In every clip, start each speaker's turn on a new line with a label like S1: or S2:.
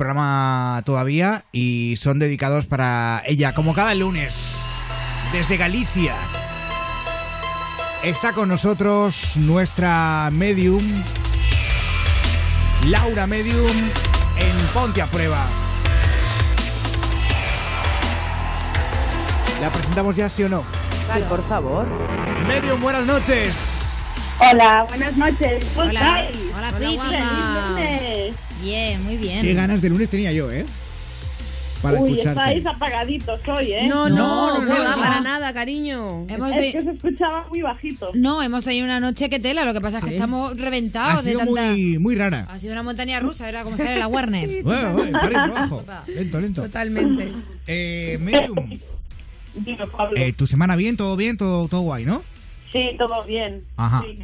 S1: programa todavía y son dedicados para ella, como cada lunes, desde Galicia. Está con nosotros nuestra medium, Laura Medium, en Ponte a Prueba. ¿La presentamos ya, sí o no?
S2: Sí, por favor.
S1: Medium, buenas noches.
S3: Hola, buenas noches. ¿Cómo
S4: Hola,
S3: estáis?
S4: hola, Bien, muy bien.
S1: Qué ganas de lunes tenía yo, ¿eh? Para
S3: Uy,
S1: escucharte.
S3: estáis apagaditos hoy, ¿eh?
S2: No,
S1: No,
S2: no,
S1: no,
S2: no,
S1: no,
S2: va
S1: no.
S2: para nada, cariño.
S4: Hemos
S3: Es
S4: de-
S3: que se escuchaba muy bajito.
S4: No, hemos tenido una noche que tela, lo que pasa es que
S2: Sí.
S4: estamos
S1: Ha
S4: reventados de
S1: sido
S4: tanta...
S1: muy, muy rara.
S4: Ha sido una montaña rusa, era como estar en la Warner.
S1: Bueno, bueno, para abajo. Lento, lento.
S2: Totalmente.
S1: Eh, Medium,
S3: Dime, Pablo.
S1: eh, tu semana bien, todo bien, todo, todo guay, ¿no?
S3: Sí, todo bien.
S1: Ajá.
S3: Sí,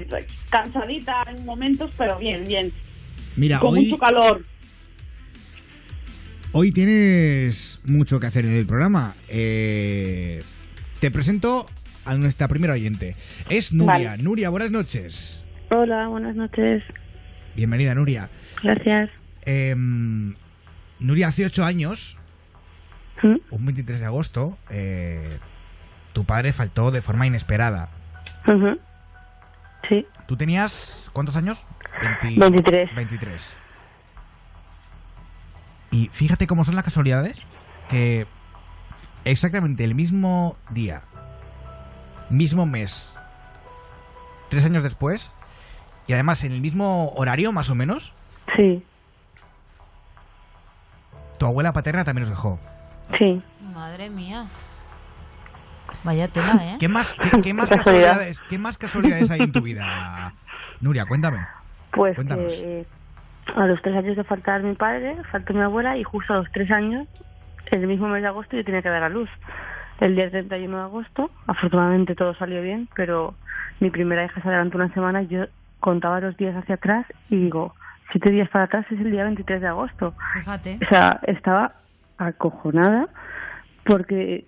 S3: cansadita en momentos, pero bien, bien.
S1: Mira,
S3: Con
S1: hoy,
S3: mucho calor.
S1: hoy tienes mucho que hacer en el programa. Eh, te presento a nuestra primera oyente. Es Nuria.
S3: Vale.
S1: Nuria, buenas noches.
S5: Hola, buenas noches.
S1: Bienvenida, Nuria.
S5: Gracias.
S1: Eh, Nuria, hace ocho años,
S5: ¿Mm?
S1: un 23 de agosto, eh, tu padre faltó de forma inesperada.
S5: Sí,
S1: ¿Tú tenías cuántos años? 20
S5: 23.
S1: 23. Y fíjate cómo son las casualidades que exactamente el mismo día, mismo mes, tres años después, y además en el mismo horario más o menos,
S5: Sí,
S1: tu abuela paterna también nos dejó.
S5: sí.
S4: Madre mía. Vaya tela, ¿eh?
S1: ¿Qué más, qué, qué más casualidades, qué más casualidades hay en tu vida? Nuria, cuéntame.
S5: Pues
S1: Cuéntanos.
S5: que a los tres años de faltar mi padre, faltó mi abuela y justo a los tres años, en el mismo mes de agosto, yo tenía que dar a luz. El día 31 de agosto, afortunadamente todo salió bien, pero mi primera hija se adelantó una semana y yo contaba los días hacia atrás y digo, siete días para atrás es el día 23 de agosto.
S4: Fíjate.
S5: O sea, estaba acojonada porque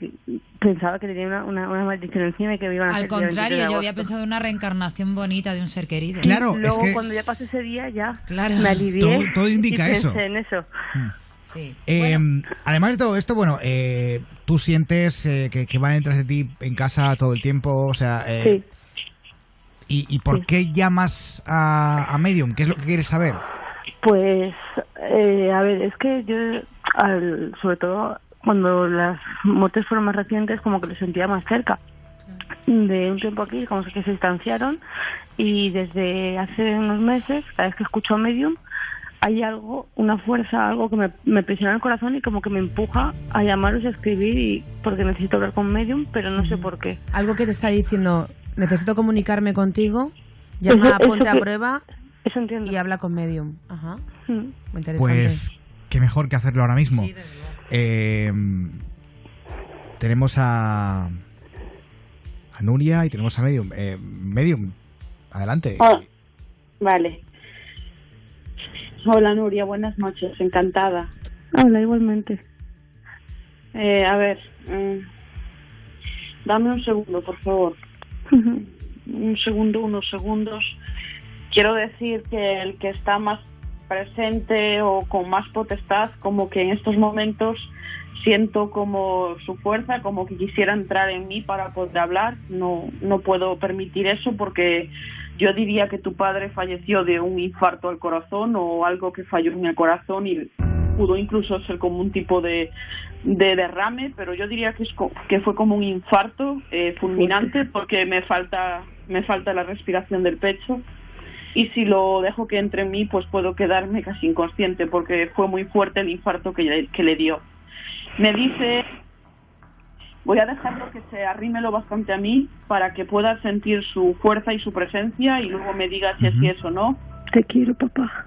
S5: pensaba que tenía una, una, una maldición encima y que me iban a
S4: Al
S5: hacer el día 23 de
S4: contrario, yo había pensado en una reencarnación bonita de un ser querido.
S1: Claro, es
S5: Luego,
S1: que
S5: cuando ya pasó ese día, ya
S4: Claro.
S5: me alivié.
S1: Todo- todo indica
S5: y
S1: eso.
S5: pensé en eso.
S4: Sí.
S1: Eh,
S4: Bueno,
S1: Además de todo esto, bueno, eh, tú sientes eh, que, que va detrás de ti en casa todo el tiempo, o sea, eh,
S5: Sí.
S1: ¿y, y por
S5: Sí.
S1: qué llamas a, a Medium? ¿Qué es lo que quieres saber?
S5: Pues, eh, a ver, es que yo, al- sobre todo cuando las muertes fueron más recientes, como que lo sentía más cerca. De un tiempo aquí, como que se distanciaron, y desde hace unos meses, cada vez que escucho a Medium, hay algo, una fuerza, algo que me, me presiona el corazón y como que me empuja a llamaros a escribir, y porque necesito hablar con Medium, pero no sé por qué.
S2: Algo que te está diciendo, necesito comunicarme contigo, llama
S5: Eso-
S2: Ponte a Prueba
S5: Eso entiendo.
S2: y habla con Medium. Ajá,
S5: Mm.
S2: muy interesante.
S1: Pues, qué mejor que hacerlo ahora mismo.
S4: sí.
S1: Eh, tenemos a, a Nuria y tenemos a Medium. Eh, Medium, adelante.
S3: Ah, vale. Hola, Nuria. Buenas noches. Encantada.
S5: Habla igualmente.
S3: Eh, a ver. mm, dame un segundo, por favor. Un segundo, unos segundos. Quiero decir que el que está más presente o con más potestad, como que en estos momentos siento como su fuerza, como que quisiera entrar en mí para poder hablar. No, no puedo permitir eso porque yo diría que tu padre falleció de un infarto al corazón o algo que falló en el corazón y pudo incluso ser como un tipo de, de derrame, pero yo diría que, es que fue como un infarto eh, fulminante porque me falta, me falta la respiración del pecho y si lo dejo que entre en mí pues puedo quedarme casi inconsciente porque fue muy fuerte el infarto que, le- que le dio. Me dice, voy a dejarlo que se arrime lo bastante a mí para que pueda sentir su fuerza y su presencia y luego me diga si es
S1: Ujú.
S3: sí es o no.
S5: Te quiero, papá.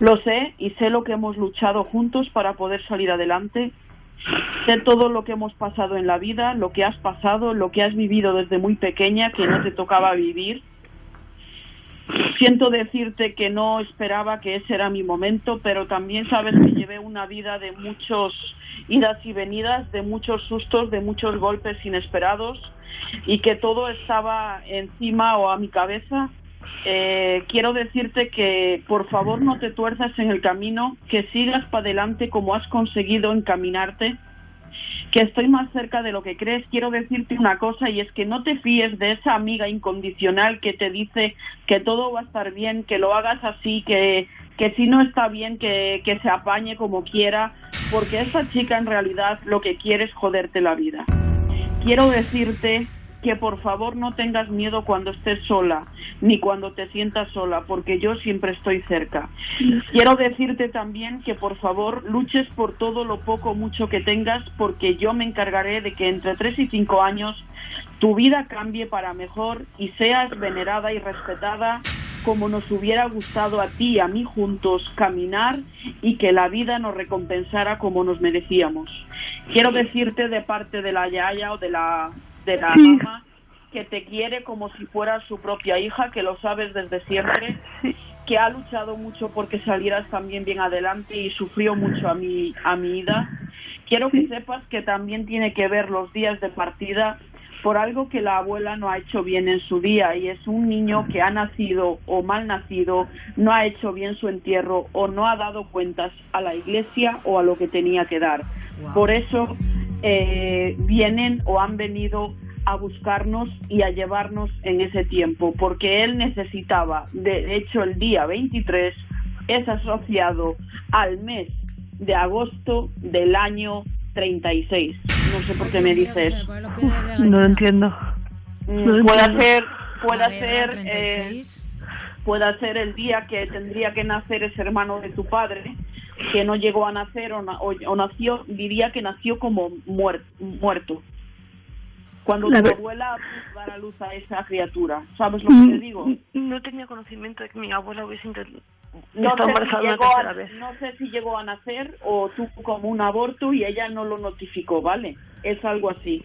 S3: Lo sé y sé lo que hemos luchado juntos para poder salir adelante. Sé todo lo que hemos pasado en la vida, lo que has pasado, lo que has vivido desde muy pequeña que no te tocaba vivir. Siento decirte que no esperaba que ese era mi momento, pero también sabes que llevé una vida de muchos idas y venidas, de muchos sustos, de muchos golpes inesperados y que todo estaba encima o a mi cabeza eh, quiero decirte que por favor no te tuerzas en el camino, que sigas para adelante como has conseguido encaminarte, que estoy más cerca de lo que crees. Quiero decirte una cosa y es que no te fíes de esa amiga incondicional que te dice que todo va a estar bien, que lo hagas así, que, que si no está bien, que, que se apañe como quiera, porque esa chica en realidad lo que quiere es joderte la vida. Quiero decirte que por favor no tengas miedo cuando estés sola, ni cuando te sientas sola, porque yo siempre estoy cerca. Quiero decirte también que por favor luches por todo lo poco o mucho que tengas, porque yo me encargaré de que entre tres y cinco años tu vida cambie para mejor y seas venerada y respetada como nos hubiera gustado a ti y a mí juntos caminar y que la vida nos recompensara como nos merecíamos. Quiero decirte de parte de la Yaya o de la de la mamá que te quiere como si fuera su propia hija, que lo sabes desde siempre, que ha luchado mucho porque salieras también bien adelante y sufrió mucho a mi, a mi ida. Quiero que sepas que también tiene que ver los días de partida por algo que la abuela no ha hecho bien en su día y es un niño que ha nacido o mal nacido, no ha hecho bien su entierro o no ha dado cuentas a la iglesia o a lo que tenía que dar. Por eso eh, vienen o han venido a buscarnos y a llevarnos en ese tiempo, porque él necesitaba, de hecho el día 23 es asociado al mes de agosto del año 36. No sé por qué me dices.
S5: No lo entiendo.
S3: Mm, puede ser, puede ser, eh, puede ser el día que tendría que nacer ese hermano de tu padre, que no llegó a nacer o, na- o- o nació, diría que nació como muer- muerto. Cuando
S5: La
S3: tu
S5: ver-
S3: abuela dar a luz a esa criatura, ¿sabes lo que te digo?
S5: Mm, No tenía conocimiento de que mi abuela hubiese intentado
S3: No sé, si llegó a,
S5: vez.
S3: no sé si llegó a nacer o tuvo como un aborto y ella no lo notificó, ¿vale? Es algo así.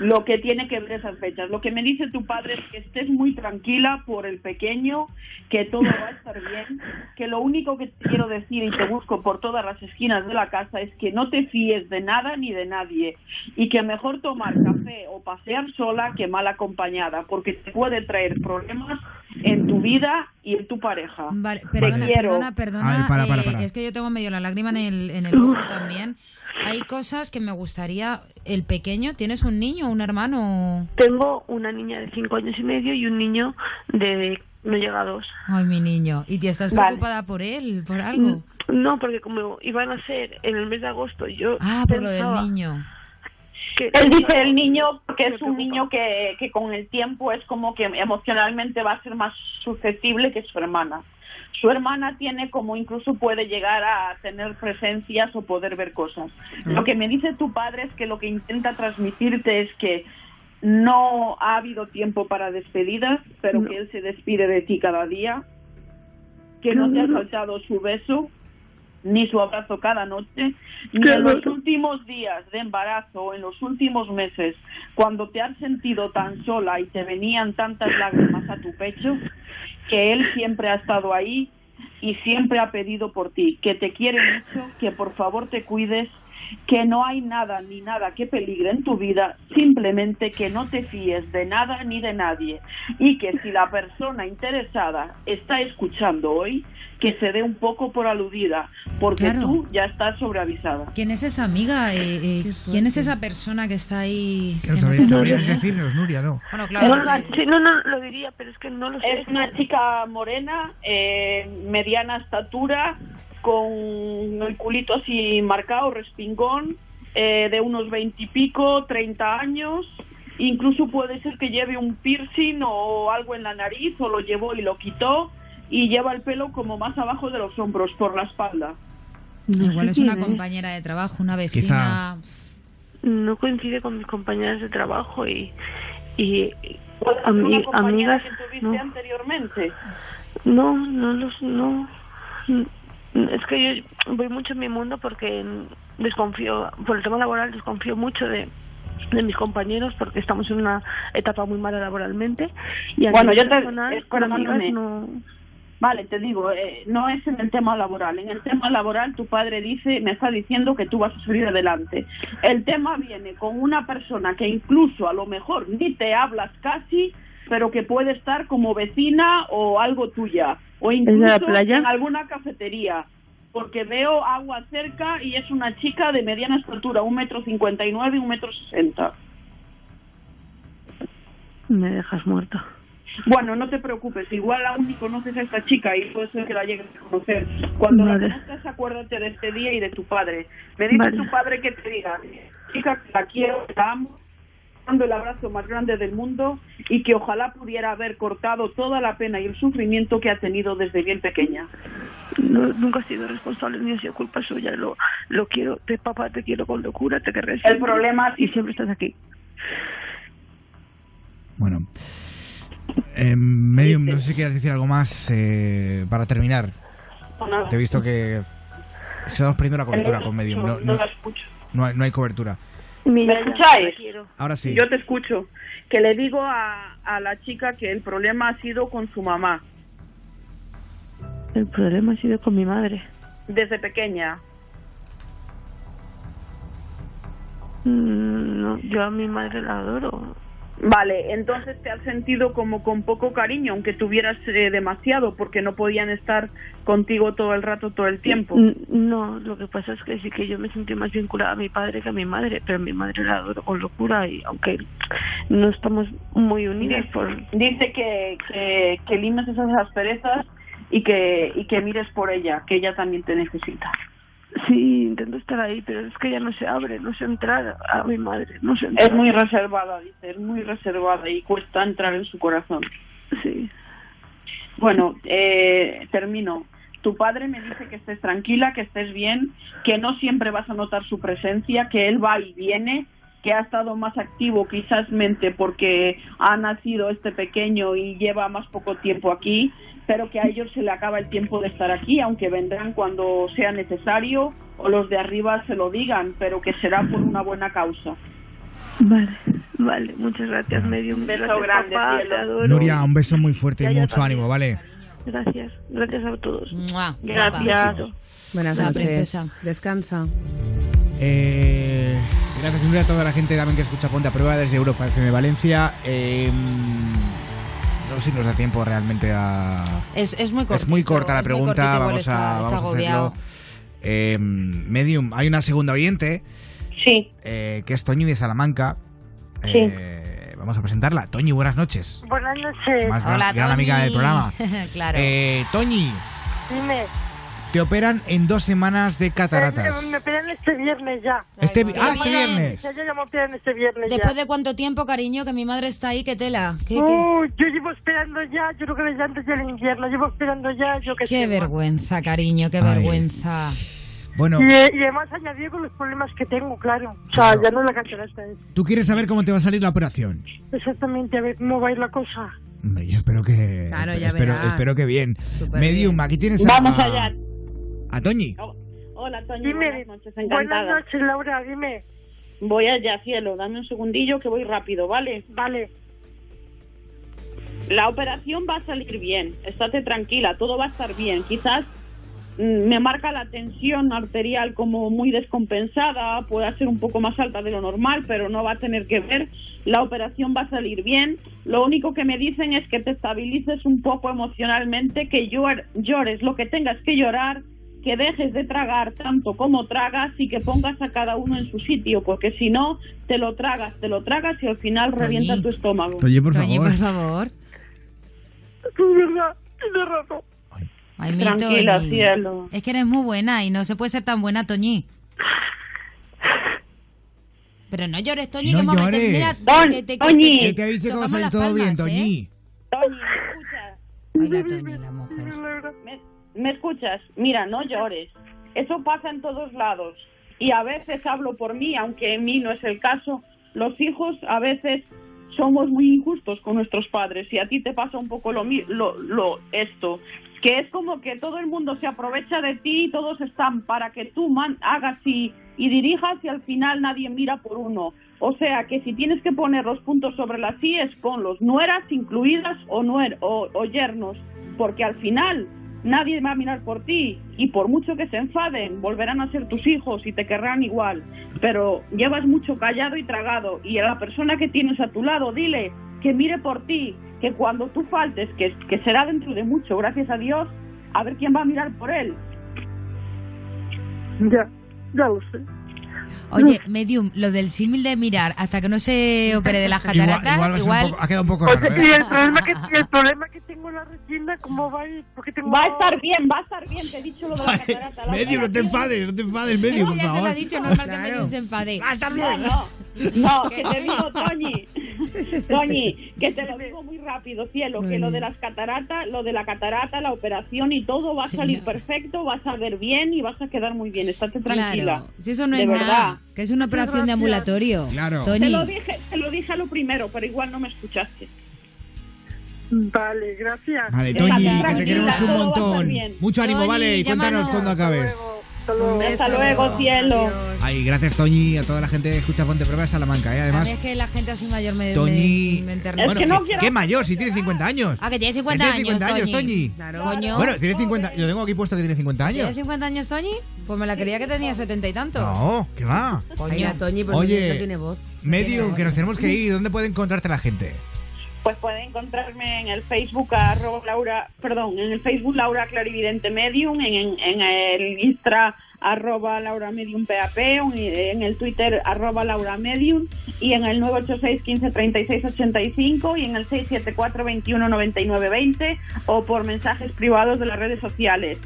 S3: Lo que tiene que ver esas fechas. Lo que me dice tu padre es que estés muy tranquila por el pequeño, que todo va a estar bien, que lo único que te quiero decir y te busco por todas las esquinas de la casa es que no te fíes de nada ni de nadie y que mejor tomar café o pasear sola que mal acompañada, porque te puede traer problemas en tu vida y en tu pareja.
S4: Vale, perdona,
S3: Quiero-
S4: perdona, perdona.
S1: A ver, para, para,
S4: eh,
S1: para.
S4: es que yo tengo medio la lágrima en el, en el ojo también. Hay cosas que me gustaría. El pequeño, ¿tienes un niño o un hermano?
S5: Tengo una niña de cinco años y medio y un niño de no llega a dos.
S4: Ay, mi niño. ¿Y te estás
S3: Vale.
S4: preocupada por él, por algo?
S5: No, porque como iban a ser en el mes de agosto, yo
S4: Ah, por lo del niño.
S5: que-
S3: Él dice el niño
S5: Me
S3: es un niño que, que con el tiempo es como que emocionalmente va a ser más susceptible que su hermana. Su hermana tiene como incluso puede llegar a tener presencias o poder ver cosas. Lo que me dice tu padre es que lo que intenta transmitirte es que no ha habido tiempo para despedidas, pero
S5: No.
S3: que él se despide de ti cada día, que no te ha faltado su beso ni su abrazo cada noche, ni
S5: Qué
S3: en los
S5: bueno.
S3: últimos días de embarazo o en los últimos meses, cuando te has sentido tan sola y te venían tantas lágrimas a tu pecho, que él siempre ha estado ahí y siempre ha pedido por ti, que te quiere mucho, que por favor te cuides, que no hay nada ni nada que peligre en tu vida, simplemente que no te fíes de nada ni de nadie y que si la persona interesada está escuchando hoy, que se dé un poco por aludida, porque
S4: Claro.
S3: tú ya estás sobreavisada.
S4: ¿Quién es esa amiga? Eh, eh, ¿Quién es esa persona que está ahí?
S1: Que
S4: no
S1: sabéis, decirnos, Nuria, ¿no?
S4: Bueno,
S5: No,
S4: claro.
S5: sí, no, no, lo diría, pero es que no lo sé.
S3: Es una chica morena, eh, mediana estatura, con el culito así marcado, respingón, eh, de unos veintipico, treinta años. Incluso puede ser que lleve un piercing o algo en la nariz, o lo llevó y lo quitó, y lleva el pelo como más abajo de los hombros, por la espalda.
S5: No
S4: Igual es una compañera de trabajo, una vecina.
S5: No coincide con mis compañeras de trabajo y, y ami-
S3: una
S5: amigas.
S3: que tuviste
S5: No,
S3: anteriormente.
S5: no, no los. No. Es que yo voy mucho en mi mundo porque desconfío, por el tema laboral, desconfío mucho de de mis compañeros porque estamos en una etapa muy mala laboralmente y a
S3: Bueno, yo te-
S5: personal, con amigas no
S3: Vale, te digo, eh, no es en el tema laboral. En el tema laboral tu padre dice, me está diciendo que tú vas a salir adelante. El tema viene con una persona que incluso a lo mejor ni te hablas casi, pero que puede estar como vecina o algo tuya, o
S5: la
S3: incluso
S5: playa?
S3: en alguna cafetería. Porque veo agua cerca y es una chica de mediana estatura, un metro cincuenta y nueve y un metro sesenta.
S5: Me dejas muerta.
S3: Bueno, no te preocupes, igual aún ni conoces a esta chica y puede ser que la llegues a conocer. Cuando
S5: Vale.
S3: la conozcas, acuérdate de este día y de tu padre. Me dice
S5: Vale.
S3: tu padre que te diga, chica, que la quiero, la amo, dando el abrazo más grande del mundo y que ojalá pudiera haber cortado toda la pena y el sufrimiento que ha tenido desde bien pequeña.
S5: No, nunca he sido responsable ni ha sido culpa suya. Lo, lo quiero, te, papá, te quiero con locura, te querré
S3: El problema
S5: Y siempre estás aquí.
S1: Bueno. Eh, Medium, no sé si quieres decir algo más eh, para terminar. Te he visto que estamos perdiendo la cobertura con Medium. No,
S3: no
S1: no,
S3: la escucho.
S1: no hay, no hay cobertura.
S3: ¿Me escucháis?
S1: Ahora sí.
S3: Yo te escucho. Que le digo a, a la chica que el problema ha sido con su mamá,
S5: El problema ha sido con mi madre.
S3: desde pequeña.
S5: Mm, no, yo a mi madre la adoro.
S3: Vale, entonces te has sentido como con poco cariño, aunque tuvieras eh, demasiado, porque no podían estar contigo todo el rato, todo el tiempo.
S5: No, lo que pasa es que sí que yo me sentí más vinculada a mi padre que a mi madre, pero a mi madre la adoro con locura y aunque no estamos muy unidas
S3: Dice,
S5: por...
S3: dice que, que, que limes esas asperezas y que, y que mires por ella, que ella también te necesita.
S5: Sí, intento estar ahí, pero es que ella no se abre, no se entrar a mi madre, no se entrar.
S3: Es muy reservada, dice, es muy reservada y cuesta entrar en su corazón.
S5: Sí.
S3: Bueno, eh, termino. Tu padre me dice que estés tranquila, que estés bien, que no siempre vas a notar su presencia, que él va y viene, que ha estado más activo quizás mente porque ha nacido este pequeño y lleva más poco tiempo aquí, pero que a ellos se le acaba el tiempo de estar aquí, aunque vendrán cuando sea necesario o los de arriba se lo digan, pero que será por una buena causa.
S5: Vale, vale, muchas gracias, medio
S3: Un beso
S5: gracias,
S3: grande,
S5: papá, te adoro.
S1: Nuria, un beso muy fuerte y mucho ánimo, ¿vale?
S5: Gracias, gracias a todos.
S4: ¡Mua!
S3: Gracias.
S2: Buenas noches.
S4: princesa.
S2: Descansa.
S1: Eh, gracias a toda la gente también que escucha Ponte a Prueba desde Europa FM Valencia. Eh, no sé si nos da tiempo realmente a...
S4: Es, es muy corta.
S1: Es muy corta la pregunta, vamos a,
S4: está,
S1: vamos a hacerlo. Eh, Medium, hay una segunda oyente
S3: Sí,
S1: eh, que es Toñi de Salamanca.
S3: Sí.
S1: Eh, vamos a presentarla. Toñi, buenas noches.
S6: Buenas noches.
S1: Más
S4: Hola,
S1: gran amiga del programa.
S4: claro.
S1: Eh, Toñi,
S6: Dime.
S1: Te operan en dos semanas de cataratas.
S6: Me operan este viernes ya.
S1: Este,
S4: Ay,
S1: ah, este viernes.
S6: Ya, ya, ya me operan este viernes
S4: Después
S6: ya.
S4: de cuánto tiempo, cariño, que mi madre está ahí, qué tela. Qué, qué-
S6: Uh, yo llevo esperando ya, yo creo que desde antes del invierno, llevo esperando ya, yo que
S4: qué
S6: sé.
S4: vergüenza, cariño, qué
S1: Ay.
S4: vergüenza.
S1: Bueno,
S6: Y, y además añadido con los problemas que tengo, claro. O sea,
S1: Claro.
S6: ya no es la catarata es.
S1: tú quieres saber cómo te va a salir la operación.
S6: Exactamente, a ver cómo va a ir la cosa.
S1: Hombre, yo espero que.
S2: Claro, ya
S1: espero,
S2: verás.
S1: espero que bien.
S2: Súper
S1: Medium,
S2: bien.
S1: aquí tienes a.
S3: Vamos allá.
S1: A Toñi.
S3: Hola, Toño,
S6: Dime.
S3: buenas noches,
S6: Buenas
S3: encantada.
S6: noches, Laura, dime.
S3: Voy allá, cielo, dame un segundillo que voy rápido, ¿vale?
S6: Vale.
S3: La operación va a salir bien, estate tranquila, todo va a estar bien. Quizás mm, me marca la tensión arterial como muy descompensada, puede ser un poco más alta de lo normal, pero no va a tener que ver. La operación va a salir bien. Lo único que me dicen es que te estabilices un poco emocionalmente, que llor- llores lo que tengas que llorar, que dejes de tragar tanto como tragas y que pongas a cada uno en su sitio, porque si no, te lo tragas, te lo tragas y al final
S4: Toñi.
S3: revienta tu estómago.
S1: Toñi, por favor.
S4: por favor.
S6: Es verdad, tienes razón.
S4: Ay, mi
S3: Tranquila,
S4: Toñi.
S3: cielo.
S4: Es que eres muy buena y no se puede ser tan buena, Toñi. Pero no llores, Toñi,
S1: No
S4: que momento.
S1: llores.
S4: Mira,
S3: Toñi,
S4: que te, que
S3: Toñi.
S4: te-
S1: Él te ha dicho que va a salir todo bien,
S4: ¿eh?
S1: Toñi.
S3: Toñi, ¿me escuchas?
S4: Ay, la Toñi, la mujer.
S3: ¿Me, escuchas? Mira, no llores. Eso pasa en todos lados. Y a veces hablo por mí, aunque en mí no es el caso. Los hijos a veces somos muy injustos con nuestros padres y a ti te pasa un poco lo, lo, lo esto que es como que todo el mundo se aprovecha de ti y todos están para que tú man- hagas y, y dirijas y al final nadie mira por uno. O sea que si tienes que poner los puntos sobre las IES, ponlos, nueras incluidas o, nuer, o, o yernos, porque al final nadie va a mirar por ti y por mucho que se enfaden, volverán a ser tus hijos y te querrán igual. Pero llevas mucho callado y tragado y a la persona que tienes a tu lado, dile que mire por ti, que cuando tú faltes, que, que será dentro de mucho, gracias a Dios, a ver quién va a mirar por él.
S6: Ya, ya lo sé.
S4: Oye, Medium, lo del símil de mirar hasta que no se opere de las
S1: Igual,
S4: cataratas,
S1: igual va a ser un
S4: igual...
S1: poco- ha quedado un poco
S6: Oye,
S1: raro,
S6: y
S1: ¿eh?
S6: el problema que, y el problema que tengo en la Regina, ¿cómo va a ir? Porque tengo...
S3: Va a estar bien, va a estar bien, te he dicho lo de la catarata. la
S1: Medium, no te enfades, no te enfades,
S4: Es
S1: Medium,
S4: que
S1: por
S4: ya se lo
S1: favor.
S4: ha dicho, normal que
S2: Claro.
S4: Medium se enfade.
S1: Va a estar
S3: No,
S1: bien.
S3: no, no, que te digo, Toñi, Toñi, que te lo digo muy rápido, cielo, que lo de las cataratas, lo de la catarata, la operación y todo va a salir perfecto, vas a ver bien y vas a quedar muy bien, estate tranquila.
S4: Claro, si eso no
S3: de
S4: es
S3: verdad.
S4: nada, que es una operación de ambulatorio.
S1: Claro.
S3: Te lo dije, te lo dije a lo primero, pero igual no me escuchaste.
S6: Vale, gracias.
S1: Vale, Toñi, que te queremos un montón. Mucho ánimo,
S4: Toñi,
S1: vale, y cuéntanos cuando acabes.
S6: luego, hasta luego.
S3: Hasta luego, cielo.
S2: Adiós.
S1: Ay, gracias, Toñi, a toda la gente que escucha Ponte Prueba de Salamanca, ¿eh?
S4: a
S1: Además,
S4: mí es que la gente así mayor me,
S1: Toñi...
S4: me, me.
S3: Es
S1: Bueno,
S3: que no
S1: ¿qué- ¿qué mayor? Si tiene 50 años.
S4: Ah, que tiene 50
S1: Que
S4: años,
S1: tiene 50 años,
S4: Toñi.
S2: Claro.
S4: Coño.
S1: Bueno, tiene 50... Lo tengo aquí puesto que tiene 50
S4: ¿Tiene
S1: años.
S4: 50 años, Toñi? Pues me la creía que tenía 70 y tanto.
S1: No, ¿qué va?
S4: Coño.
S2: Toñi, pero
S1: Oye.
S2: no tiene voz.
S1: Medium, que nos tenemos que ir. ¿Dónde puede encontrarte la gente?
S3: Pues encontrarme en el Facebook arroba Laura, perdón, en el Facebook Laura Clarividente Medium, en, en, el Instra arroba Laura Medium PAP, en el Twitter arroba Laura Medium y en el 986 15 36 85 y en el 674 21 99 20 o por mensajes privados de las redes sociales.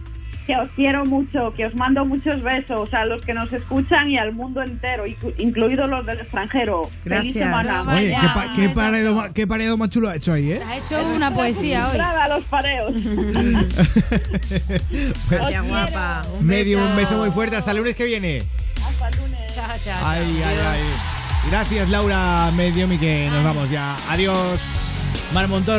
S3: Que os quiero mucho, que os mando muchos besos a los que nos escuchan y al mundo entero, inclu- incluidos los del extranjero. Feliz semana.
S4: No,
S1: Oye, qué, pa- qué paredo, qué paredo más chulo ha hecho ahí, ¿eh?
S4: Has hecho una poesía hoy.
S3: A los pareos.
S2: Gracias, guapa. Un
S1: Medium,
S2: beso.
S1: un beso muy fuerte. Hasta el lunes que viene.
S3: Hasta el lunes.
S4: Chao, chao, chao.
S1: Ay, ay, ay. Gracias, Laura Medium, y que nos vamos ya. Adiós. Mar Montoro.